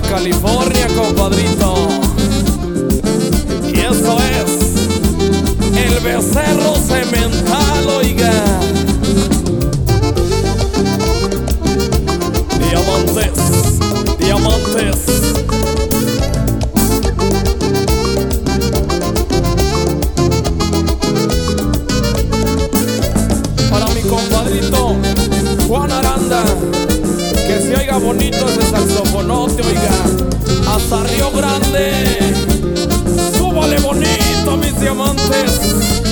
California, compadrito. Y eso es el becerro cemental, oiga. Diamantes, diamantes. Para mi compadrito Juan Aranda, que se oiga bonito ese diamantes.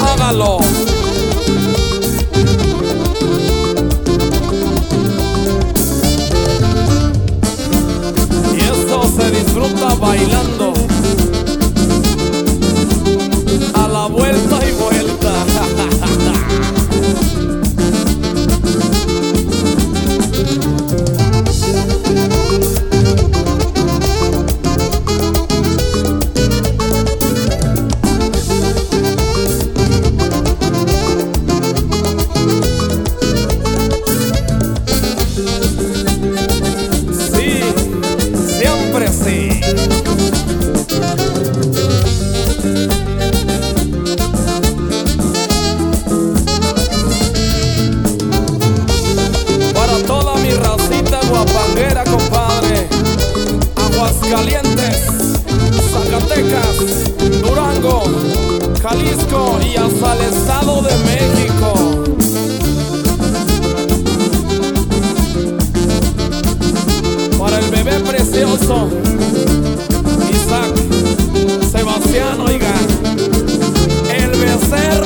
Hágalo. Jalisco y hasta el Estado de México. Para el bebé precioso, Isaac, Sebastián, oiga, el becerro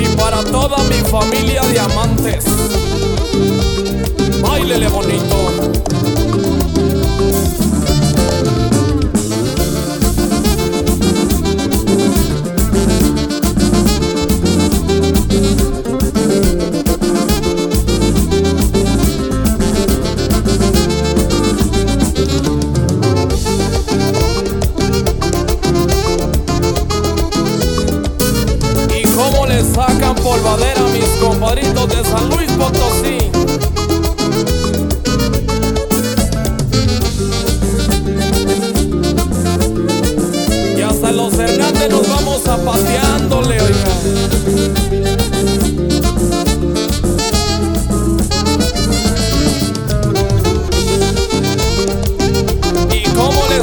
Y para toda mi familia diamantes, bailele bonito. Polvadera mis compadritos de San Luis Potosí. Y hasta los Hernández nos vamos zapateándole, oiga.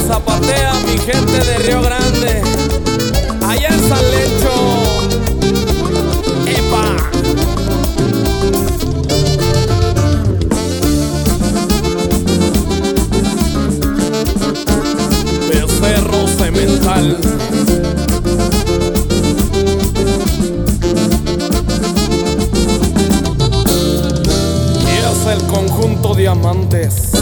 Zapatea mi gente de Y es el conjunto diamantes.